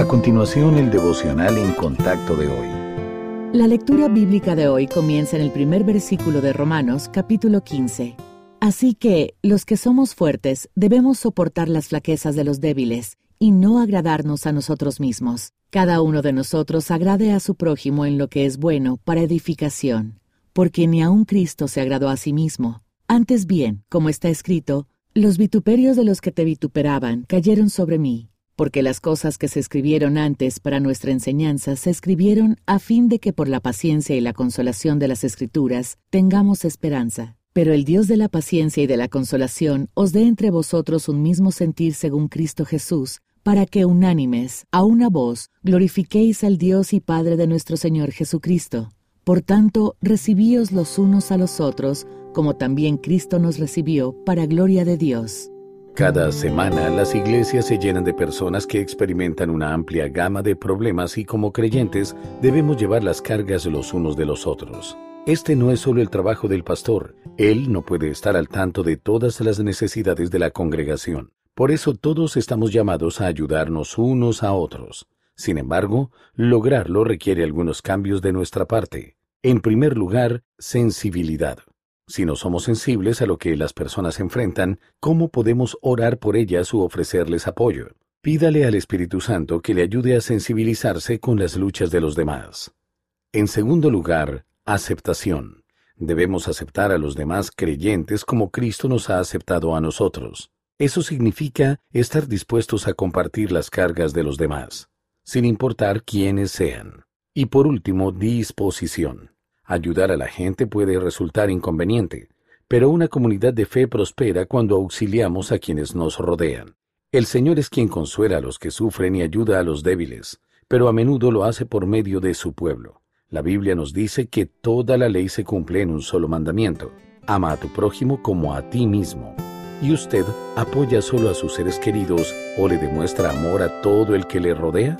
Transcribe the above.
A continuación, el devocional en contacto de hoy. La lectura bíblica de hoy comienza en el primer versículo de Romanos, capítulo 15. Así que, los que somos fuertes debemos soportar las flaquezas de los débiles y no agradarnos a nosotros mismos. Cada uno de nosotros agrade a su prójimo en lo que es bueno para edificación, porque ni aun Cristo se agradó a sí mismo. Antes bien, como está escrito, los vituperios de los que te vituperaban cayeron sobre mí porque las cosas que se escribieron antes para nuestra enseñanza se escribieron a fin de que por la paciencia y la consolación de las Escrituras tengamos esperanza. Pero el Dios de la paciencia y de la consolación os dé entre vosotros un mismo sentir según Cristo Jesús, para que unánimes, a una voz, glorifiquéis al Dios y Padre de nuestro Señor Jesucristo. Por tanto, recibíos los unos a los otros, como también Cristo nos recibió, para gloria de Dios. Cada semana las iglesias se llenan de personas que experimentan una amplia gama de problemas y como creyentes debemos llevar las cargas los unos de los otros. Este no es solo el trabajo del pastor, él no puede estar al tanto de todas las necesidades de la congregación. Por eso todos estamos llamados a ayudarnos unos a otros. Sin embargo, lograrlo requiere algunos cambios de nuestra parte. En primer lugar, sensibilidad. Si no somos sensibles a lo que las personas enfrentan, ¿cómo podemos orar por ellas u ofrecerles apoyo? Pídale al Espíritu Santo que le ayude a sensibilizarse con las luchas de los demás. En segundo lugar, aceptación. Debemos aceptar a los demás creyentes como Cristo nos ha aceptado a nosotros. Eso significa estar dispuestos a compartir las cargas de los demás, sin importar quiénes sean. Y por último, disposición. Ayudar a la gente puede resultar inconveniente, pero una comunidad de fe prospera cuando auxiliamos a quienes nos rodean. El Señor es quien consuela a los que sufren y ayuda a los débiles, pero a menudo lo hace por medio de su pueblo. La Biblia nos dice que toda la ley se cumple en un solo mandamiento. Ama a tu prójimo como a ti mismo. ¿Y usted apoya solo a sus seres queridos o le demuestra amor a todo el que le rodea?